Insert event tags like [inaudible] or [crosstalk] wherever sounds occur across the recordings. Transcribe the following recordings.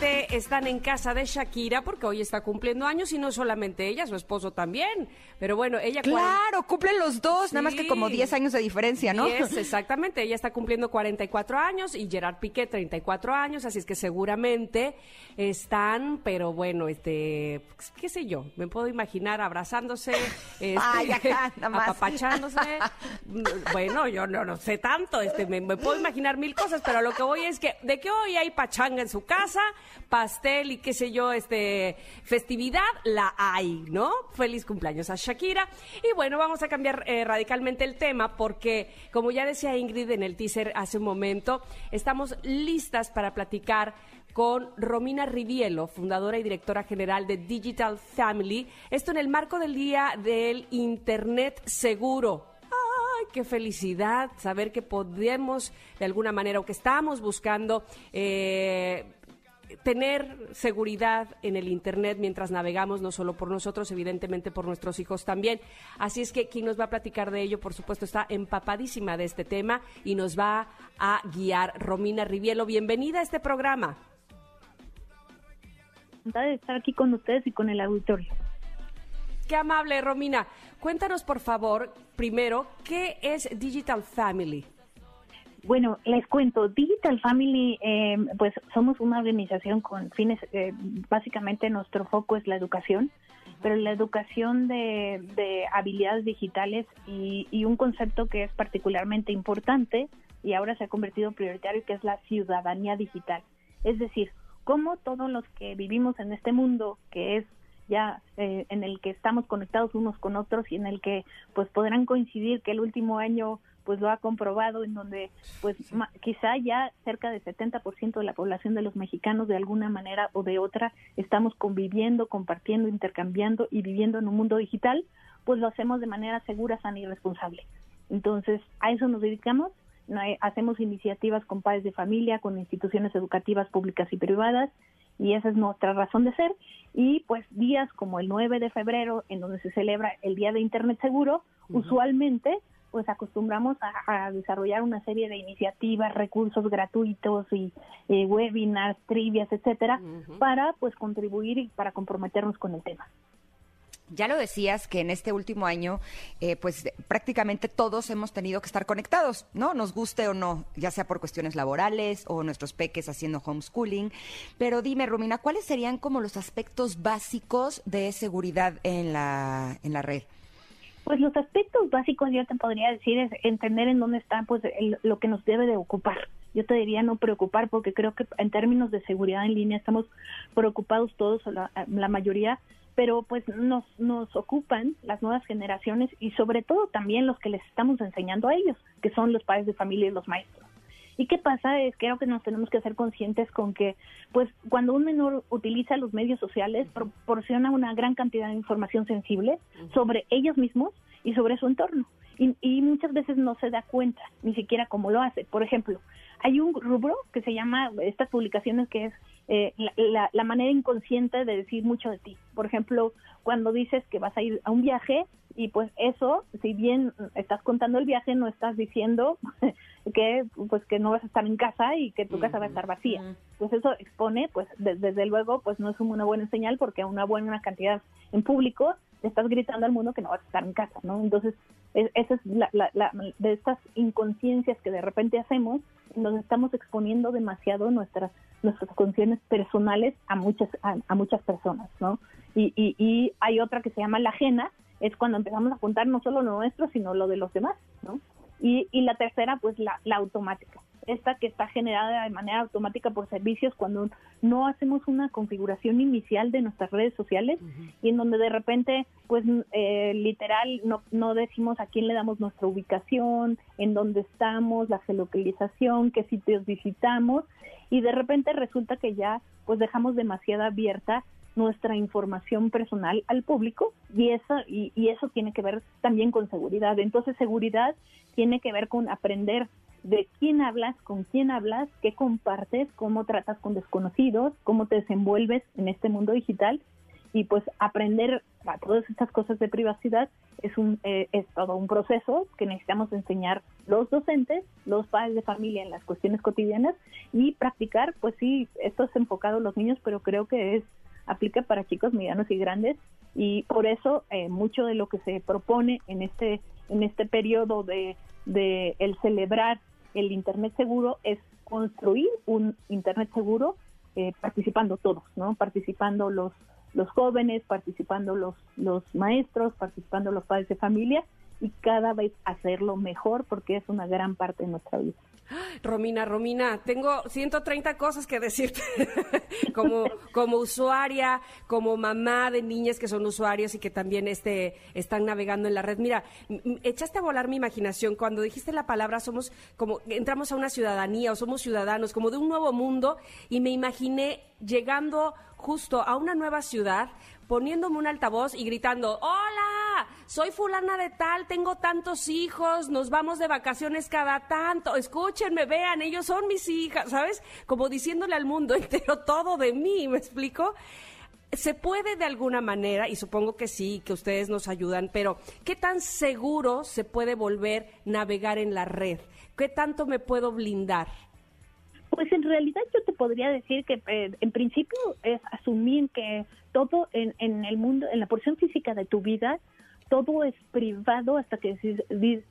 están en casa de Shakira porque hoy está cumpliendo años y no solamente ella, su esposo también. Pero bueno, ella... Claro, cumplen los dos, nada más que como 10 años de diferencia, ¿no? 10, [laughs] exactamente. Ella está cumpliendo 44 años y Gerard Piqué 34 años, así es que seguramente están, pero bueno, este, pues, qué sé yo, me puedo imaginar abrazándose, [laughs] este, Ay, acá, nada [laughs] más. apapachándose. bueno, yo no, no sé tanto, este, me, me puedo imaginar mil cosas, pero lo que voy es que de que hoy hay pachanga en su casa, pastel y qué sé yo, este, festividad, la hay, ¿no? Feliz cumpleaños a Shakira. Y bueno, vamos a cambiar eh, radicalmente el tema porque, como ya decía Ingrid en el teaser hace un momento, estamos listas para platicar con Romina Rivielo, fundadora y directora general de Digital Family. Esto en el marco del Día del Internet Seguro. ¡Ay, qué felicidad saber que podemos, de alguna manera, o que estamos buscando eh, tener seguridad en el Internet mientras navegamos, no solo por nosotros, evidentemente por nuestros hijos también. Así es que quien nos va a platicar de ello, por supuesto, está empapadísima de este tema y nos va a guiar Romina Rivielo. Bienvenida a este programa. encantada de estar aquí con ustedes y con el auditorio. Qué amable, Romina. Cuéntanos, por favor, primero, ¿qué es Digital Family? Bueno, les cuento, Digital Family, eh, pues somos una organización con fines, eh, básicamente nuestro foco es la educación, pero la educación de, de habilidades digitales y, y un concepto que es particularmente importante y ahora se ha convertido prioritario, que es la ciudadanía digital. Es decir, cómo todos los que vivimos en este mundo, que es ya eh, en el que estamos conectados unos con otros y en el que pues podrán coincidir que el último año pues lo ha comprobado en donde pues ma- quizá ya cerca del 70% de la población de los mexicanos de alguna manera o de otra estamos conviviendo, compartiendo, intercambiando y viviendo en un mundo digital, pues lo hacemos de manera segura, sana y responsable. Entonces, a eso nos dedicamos. Hacemos iniciativas con padres de familia, con instituciones educativas públicas y privadas, y esa es nuestra razón de ser. Y pues días como el 9 de febrero, en donde se celebra el Día de Internet Seguro, usualmente pues acostumbramos a, a desarrollar una serie de iniciativas, recursos gratuitos y eh, webinars, trivias, etcétera, para pues contribuir y para comprometernos con el tema. Ya lo decías que en este último año, eh, pues prácticamente todos hemos tenido que estar conectados, ¿no? Nos guste o no, ya sea por cuestiones laborales o nuestros peques haciendo homeschooling. Pero dime, Romina, ¿cuáles serían como los aspectos básicos de seguridad en la, en la red? Pues los aspectos básicos yo te podría decir es entender en dónde está pues el- lo que nos debe de ocupar. Yo te diría no preocupar porque creo que en términos de seguridad en línea estamos preocupados todos, la, la mayoría, pero pues nos, nos ocupan las nuevas generaciones y sobre todo también los que les estamos enseñando a ellos, que son los padres de familia y los maestros. ¿Y qué pasa? Es creo que nos tenemos que hacer conscientes con que, pues, cuando un menor utiliza los medios sociales, proporciona una gran cantidad de información sensible sobre ellos mismos y sobre su entorno. Y, y muchas veces no se da cuenta, ni siquiera cómo lo hace. Por ejemplo, hay un rubro que se llama, estas publicaciones, que es eh, la, la- la manera inconsciente de decir mucho de ti. Por ejemplo, cuando dices que vas a ir a un viaje y pues eso, si bien estás contando el viaje, no estás diciendo [laughs] que pues que no vas a estar en casa y que tu casa va a estar vacía. Pues eso expone, pues de- desde luego, pues no es una buena señal porque a una buena cantidad en público estás gritando al mundo que no vas a estar en casa, ¿no? Entonces, es- esa es la, la- la- de estas inconsciencias que de repente hacemos, donde estamos exponiendo demasiado nuestras nuestras condiciones personales a muchas a, a muchas personas, ¿no? Y, y, y hay otra que se llama la ajena, es cuando empezamos a contar no solo lo nuestro, sino lo de los demás, ¿no? Y, y la tercera, pues la, la automática. Esta que está generada de manera automática por servicios cuando no hacemos una configuración inicial de nuestras redes sociales y en donde de repente, pues eh, literal, no, no decimos a quién le damos nuestra ubicación, en dónde estamos, la geolocalización, qué sitios visitamos y de repente resulta que ya pues dejamos demasiado abierta nuestra información personal al público y eso y, y eso tiene que ver también con seguridad. Entonces seguridad tiene que ver con aprender de quién hablas con quién hablas qué compartes cómo tratas con desconocidos cómo te desenvuelves en este mundo digital. Y pues aprender a todas estas cosas de privacidad es un eh, es todo un proceso que necesitamos enseñar los docentes, los padres de familia en las cuestiones cotidianas y practicar, pues sí, esto es enfocado a los niños, pero creo que es aplica para chicos medianos y grandes. Y por eso eh, mucho de lo que se propone en este en este periodo de, de el celebrar el internet seguro es construir un internet seguro eh, participando todos, ¿no? Participando los los jóvenes, participando los, los maestros, participando los padres de familia y cada vez hacerlo mejor porque es una gran parte de nuestra vida. Romina, Romina, tengo 130 cosas que decirte [laughs] como, como usuaria, como mamá de niñas que son usuarios y que también este, están navegando en la red. Mira, echaste a volar mi imaginación cuando dijiste la palabra somos como, entramos a una ciudadanía o somos ciudadanos, como de un nuevo mundo y me imaginé llegando justo a una nueva ciudad, poniéndome un altavoz y gritando, hola, soy fulana de tal, tengo tantos hijos, nos vamos de vacaciones cada tanto, escúchenme, vean, ellos son mis hijas, ¿sabes? Como diciéndole al mundo [laughs] entero todo de mí, ¿me explico? ¿Se puede de alguna manera, y supongo que sí, que ustedes nos ayudan, pero qué tan seguro se puede volver navegar en la red? ¿Qué tanto me puedo blindar? Pues en realidad yo te podría decir que eh, en principio es asumir que todo en, en, el mundo, en la porción física de tu vida, todo es privado hasta que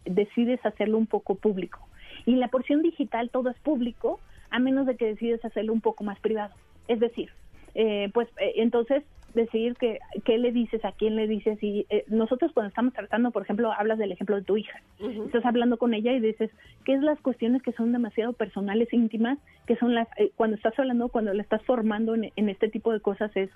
decides, hacerlo un poco público. Y en la porción digital todo es público a menos de que decides hacerlo un poco más privado. Es decir, eh, pues eh, entonces decidir que, qué le dices, a quién le dices. Y eh, nosotros cuando estamos tratando, por ejemplo, hablas del ejemplo de tu hija. Estás hablando con ella y dices, ¿qué es las cuestiones que son demasiado personales, íntimas? Que son las, eh, cuando estás hablando, cuando le estás formando en, en este tipo de cosas es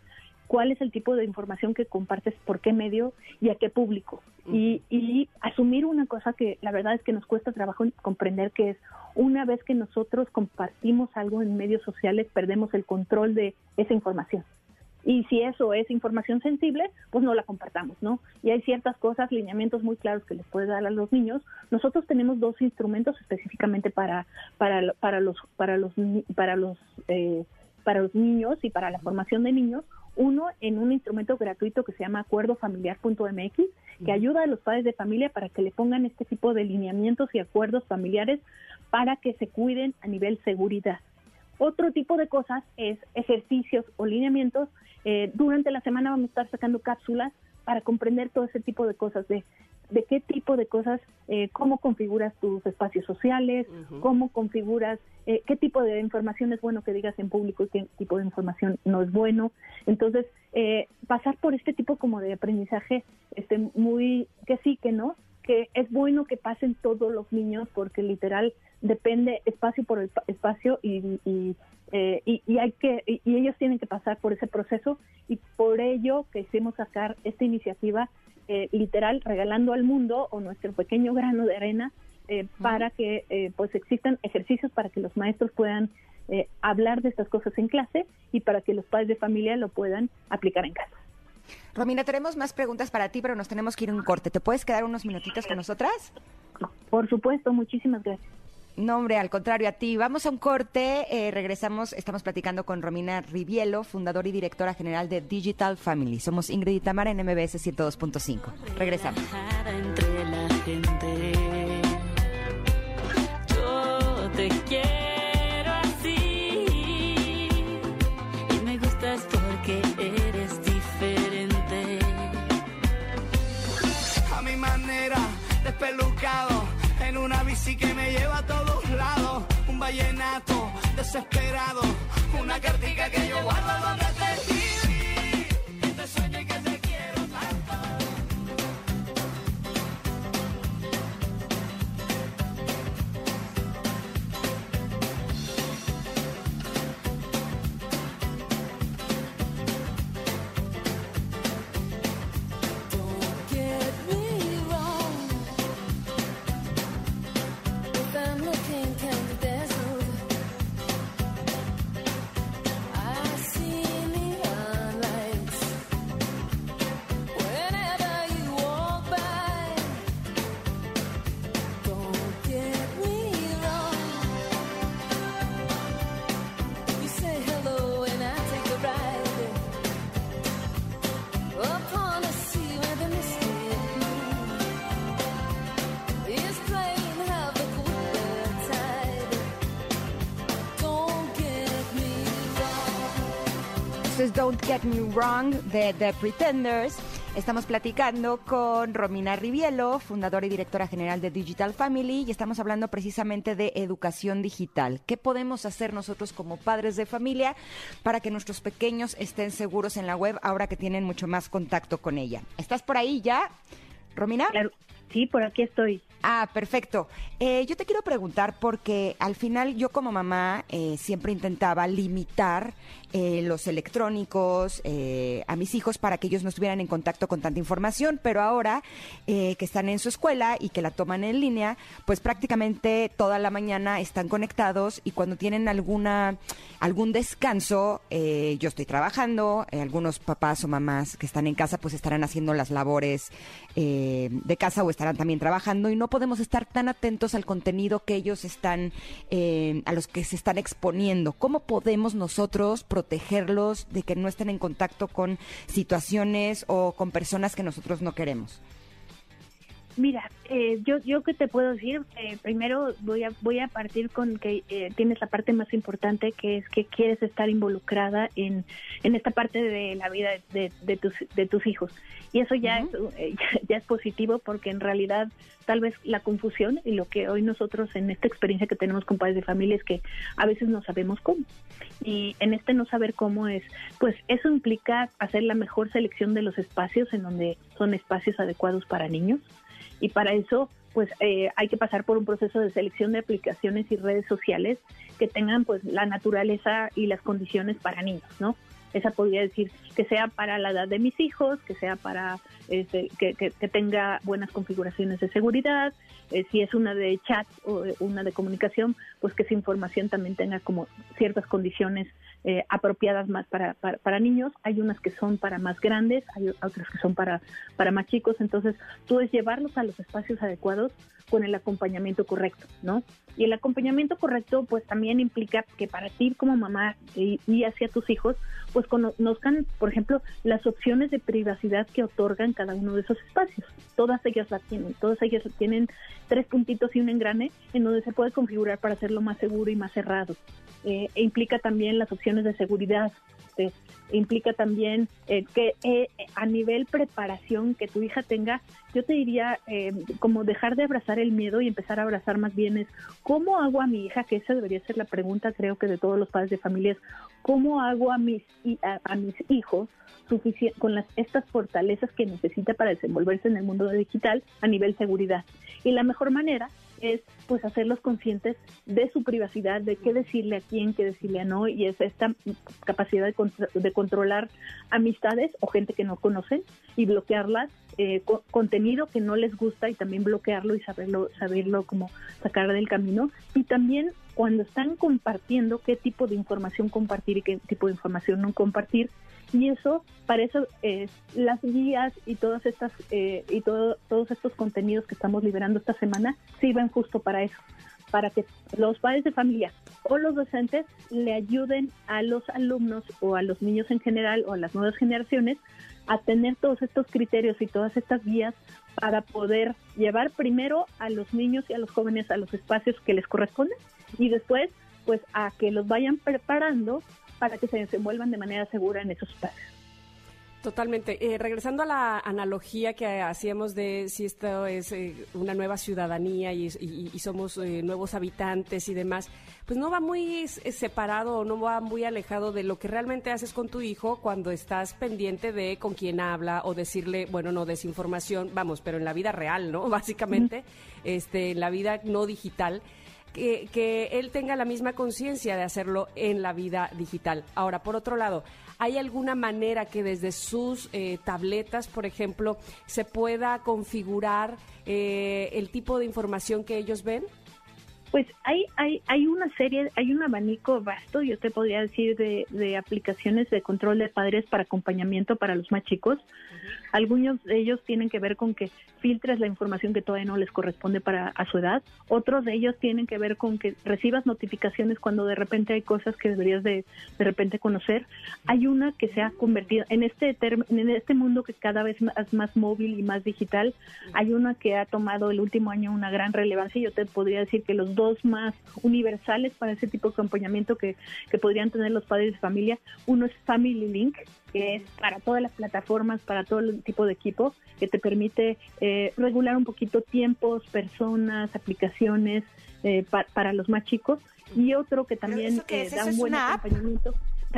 cuál es el tipo de información que compartes, por qué medio y a qué público. y, y, asumir una cosa que la verdad es que nos cuesta trabajo comprender que es una vez que nosotros compartimos algo en medios sociales, perdemos el control de esa información. Y si eso es información sensible, pues no la compartamos, ¿no? Y hay ciertas cosas, lineamientos muy claros que les puede dar a los niños. Nosotros tenemos dos instrumentos específicamente para para para los para los para los eh, para los niños y para la formación de niños. Uno en un instrumento gratuito que se llama acuerdofamiliar.mx, que ayuda a los padres de familia para que le pongan este tipo de lineamientos y acuerdos familiares para que se cuiden a nivel seguridad. Otro tipo de cosas es ejercicios o lineamientos. Eh, durante la semana vamos a estar sacando cápsulas para comprender todo ese tipo de cosas, de, de qué tipo de cosas, eh, cómo configuras tus espacios sociales, cómo configuras, eh, qué tipo de información es bueno que digas en público y qué tipo de información no es bueno. Entonces, pasar por este tipo como de aprendizaje, este, muy, que sí, que no, que es bueno que pasen todos los niños porque literal depende espacio por espacio y, eh, y, y, hay que y, ellos tienen que pasar por ese proceso y por ello que hicimos sacar esta iniciativa eh, literal regalando al mundo o nuestro pequeño grano de arena eh, para que pues existan ejercicios para que los maestros puedan hablar de estas cosas en clase y para que los padres de familia lo puedan aplicar en casa. Romina, tenemos más preguntas para ti, pero nos tenemos que ir a un corte. ¿Te puedes quedar unos minutitos con nosotras? Por supuesto, muchísimas gracias. No, hombre, al contrario a ti. Vamos a un corte. Eh, regresamos. Estamos platicando con Romina Rivielo, fundadora y directora general de Digital Family. Somos Ingrid y Tamara en MBS 102.5. Regresamos. Lleva a todos lados. Un vallenato desesperado, una cartica que yo guardo donde te I've seen Don't Get Me Wrong The Pretenders. Estamos platicando con Romina Rivielo, fundadora y directora general de Digital Family, y estamos hablando precisamente de educación digital. ¿Qué podemos hacer nosotros como padres de familia para que nuestros pequeños estén seguros en la web ahora que tienen mucho más contacto con ella? ¿Estás por ahí ya, Romina? Claro. Sí, por aquí estoy. Ah, perfecto. Eh, yo te quiero preguntar porque al final yo como mamá eh, siempre intentaba limitar eh, los electrónicos a mis hijos para que ellos no estuvieran en contacto con tanta información, pero ahora que están en su escuela y que la toman en línea, pues prácticamente toda la mañana están conectados y cuando tienen alguna algún descanso, yo estoy trabajando, algunos papás o mamás que están en casa pues estarán haciendo las labores de casa o estarán también trabajando y no podemos estar tan atentos al contenido que ellos están, eh, a los que se están exponiendo. ¿Cómo podemos nosotros protegerlos de que no estén en contacto con situaciones o con personas que nosotros no queremos? Mira, eh, yo yo que te puedo decir, eh, primero voy a voy a partir con que eh, tienes la parte más importante que es que quieres estar involucrada en, en esta parte de la vida de, de tus de tus hijos. Y eso ya es [laughs] ya, es positivo porque en realidad tal vez la confusión y lo que hoy nosotros en esta experiencia que tenemos con padres de familia es que a veces no sabemos cómo. Y en este no saber cómo es pues eso implica hacer la mejor selección de los espacios en donde son espacios adecuados para niños y para eso pues eh, hay que pasar por un proceso de selección de aplicaciones y redes sociales que tengan pues la naturaleza y las condiciones para niños, ¿no? Esa podría decir que sea para la edad de mis hijos, que sea para este, que, tenga buenas configuraciones de seguridad, eh, si es una de chat o una de comunicación, pues que esa información también tenga como ciertas condiciones eh, apropiadas más para, para, niños. Hay unas que son para más grandes, hay otras que son para, para más chicos. Entonces, tú es llevarlos a los espacios adecuados con el acompañamiento correcto, ¿no? Y el acompañamiento correcto, pues también implica que para ti como mamá y, hacia tus hijos, pues conozcan, por ejemplo, las opciones de privacidad que otorgan cada uno de esos espacios. Todas ellas la tienen, todas ellas tienen tres puntitos y un engrane en donde se puede configurar para hacerlo más seguro y más cerrado. Eh, e implica también las opciones de seguridad, este, implica también eh, que eh, a nivel preparación que tu hija tenga, yo te diría como dejar de abrazar el miedo y empezar a abrazar más bien es cómo hago a mi hija, que esa debería ser la pregunta creo que de todos los padres de familias, cómo hago a mis, a, mis hijos con las, estas fortalezas que necesita para desenvolverse en el mundo digital a nivel seguridad. Y la mejor manera es pues hacerlos conscientes de su privacidad, de qué decirle a quién, qué decirle a no, y es esta capacidad de, de controlar amistades o gente que no conocen y bloquearlas, eh, contenido que no les gusta y también bloquearlo y saberlo, saberlo como sacar del camino. Y también cuando están compartiendo, qué tipo de información compartir y qué tipo de información no compartir, y eso para eso eh, las guías y todas estas eh, y todo, todos estos contenidos que estamos liberando esta semana sirven justo para eso para que los padres de familia o los docentes le ayuden a los alumnos o a los niños en general o a las nuevas generaciones a tener todos estos criterios y todas estas guías para poder llevar primero a los niños y a los jóvenes a los espacios que les corresponden y después pues a que los vayan preparando para que se desenvuelvan de manera segura en esos espacios. Totalmente. Eh, regresando a la analogía que hacíamos de si esto es eh, una nueva ciudadanía y, somos eh, nuevos habitantes y demás, pues no va muy separado o no va muy alejado de lo que realmente haces con tu hijo cuando estás pendiente de con quién habla o decirle, bueno, no desinformación, vamos, pero en la vida real, ¿no? [laughs] Básicamente, este, en la vida no digital que, él tenga la misma conciencia de hacerlo en la vida digital. Ahora, por otro lado, ¿hay alguna manera que desde sus eh, tabletas, por ejemplo, se pueda configurar eh, el tipo de información que ellos ven? Pues hay, hay, hay una serie, hay un abanico vasto, yo te podría decir, de, de aplicaciones de control de padres para acompañamiento para los más chicos. Algunos de ellos tienen que ver con que filtres la información que todavía no les corresponde para a su edad. Otros de ellos tienen que ver con que recibas notificaciones cuando de repente hay cosas que deberías de, de repente conocer. Hay una que se ha convertido en este en este mundo que cada vez más, más móvil y más digital. Hay una que ha tomado el último año una gran relevancia. Yo te podría decir que los dos más universales para ese tipo de acompañamiento que, que podrían tener los padres de familia, uno es Family Link, que es para todas las plataformas, para todo el tipo de equipo, que te permite eh, regular un poquito tiempos, personas, aplicaciones eh, para los más chicos. Y otro que también eh, da un buen acompañamiento.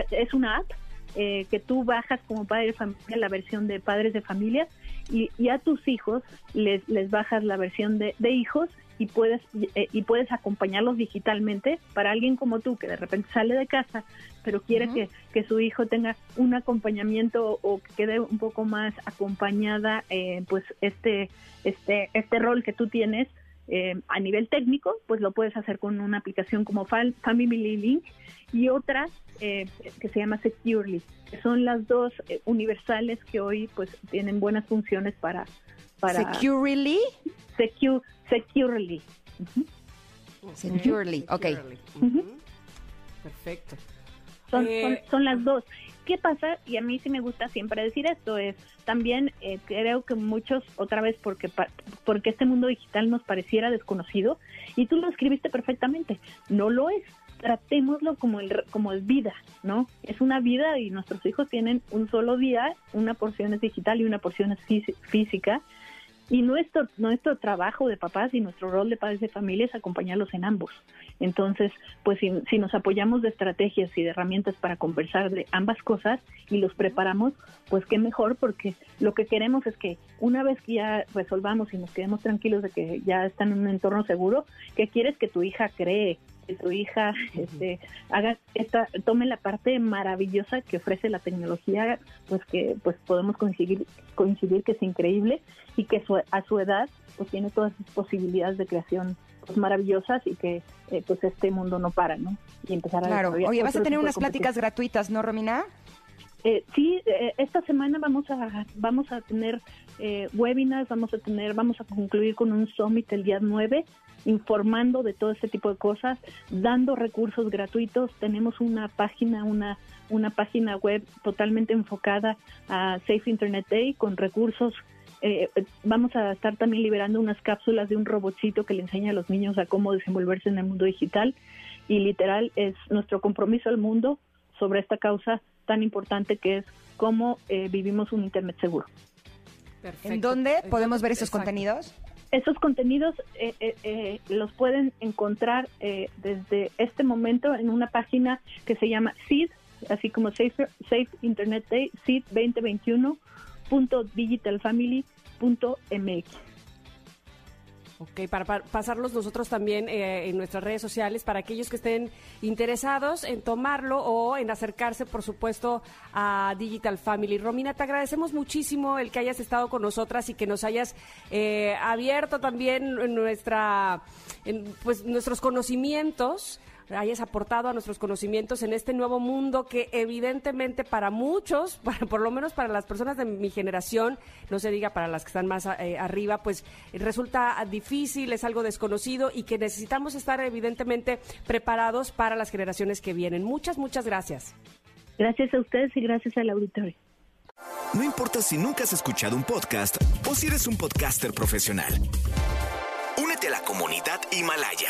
Es una app que tú bajas como padre de familia la versión de padres de familia y, a tus hijos les, les bajas la versión de, de hijos y puedes eh, y puedes acompañarlos digitalmente para alguien como tú que de repente sale de casa pero quiere que, que, su hijo tenga un acompañamiento o que quede un poco más acompañada eh, pues este este este rol que tú tienes eh, a nivel técnico pues lo puedes hacer con una aplicación como Family Link y otra que se llama Securely que son las dos universales que hoy pues tienen buenas funciones para para Securely Secu securely. Securely, ok. Perfecto. Eh, son, las dos. ¿Qué pasa? Y a mí sí me gusta siempre decir esto, es también eh, creo que muchos, otra vez porque, porque este mundo digital nos pareciera desconocido, y tú lo escribiste perfectamente, no lo es. Tratémoslo como el, como el vida, ¿no? Es una vida y nuestros hijos tienen un solo día, una porción es digital y una porción es física, y nuestro, nuestro trabajo de papás y nuestro rol de padres de familia es acompañarlos en ambos. Entonces, pues si, si, nos apoyamos de estrategias y de herramientas para conversar de ambas cosas y los preparamos, pues qué mejor, porque lo que queremos es que una vez que ya resolvamos y nos quedemos tranquilos de que ya están en un entorno seguro, que quieres que tu hija cree, que tu hija este, haga esta, tome la parte maravillosa que ofrece la tecnología, pues que pues podemos coincidir, coincidir que es increíble y que a su edad pues tiene todas esas posibilidades de creación pues, maravillosas y que eh, pues este mundo no para, ¿no? Y empezar a Claro, oye, vas a tener unas pláticas gratuitas, ¿no, Romina? Eh, sí, eh, esta semana vamos a vamos a tener eh, webinars, vamos a tener, vamos a concluir con un summit el día 9 informando de todo este tipo de cosas, dando recursos gratuitos. Tenemos una página, una, una página web totalmente enfocada a Safe Internet Day con recursos. Eh, vamos a estar también liberando unas cápsulas de un robotcito que le enseña a los niños a cómo desenvolverse en el mundo digital. Y literal es nuestro compromiso al mundo sobre esta causa tan importante que es cómo eh, vivimos un Internet seguro. ¿En dónde podemos ver esos contenidos? Esos contenidos eh, eh, eh, los pueden encontrar desde este momento en una página que se llama SID, así como Safe, Safe Internet Day, SID 2021.digitalfamily.mx. Ok, para, pasarlos nosotros también eh, en nuestras redes sociales para aquellos que estén interesados en tomarlo o en acercarse, por supuesto, a Digital Family. Romina, te agradecemos muchísimo el que hayas estado con nosotras y que nos hayas eh, abierto también nuestra, pues, nuestros conocimientos hayas aportado a nuestros conocimientos en este nuevo mundo que evidentemente para muchos, [laughs] para, por lo menos para las personas de mi generación, no se diga para las que están más eh, arriba, pues resulta difícil, es algo desconocido y que necesitamos estar evidentemente preparados para las generaciones que vienen. Muchas, muchas gracias. Gracias a ustedes y gracias al auditorio. No importa si nunca has escuchado un podcast o si eres un podcaster profesional. Únete a la comunidad Himalaya.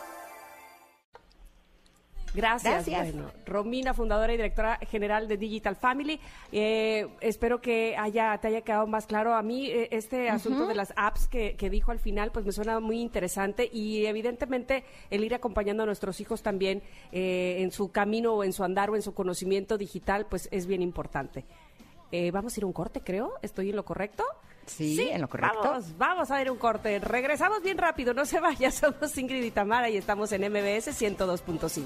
Gracias. Bueno, Romina, fundadora y directora general de Digital Family. Eh, espero que haya, te haya quedado más claro. A mí eh, este asunto de las apps que, dijo al final, pues me suena muy interesante y evidentemente el ir acompañando a nuestros hijos también eh, en su camino o en su andar o en su conocimiento digital, pues es bien importante. vamos a ir a un corte, creo. ¿Estoy en lo correcto? Sí, en lo correcto. Vamos, vamos a a un corte. Regresamos bien rápido, no se vaya. [laughs] Somos Ingrid y Tamara y estamos en MBS 102.5.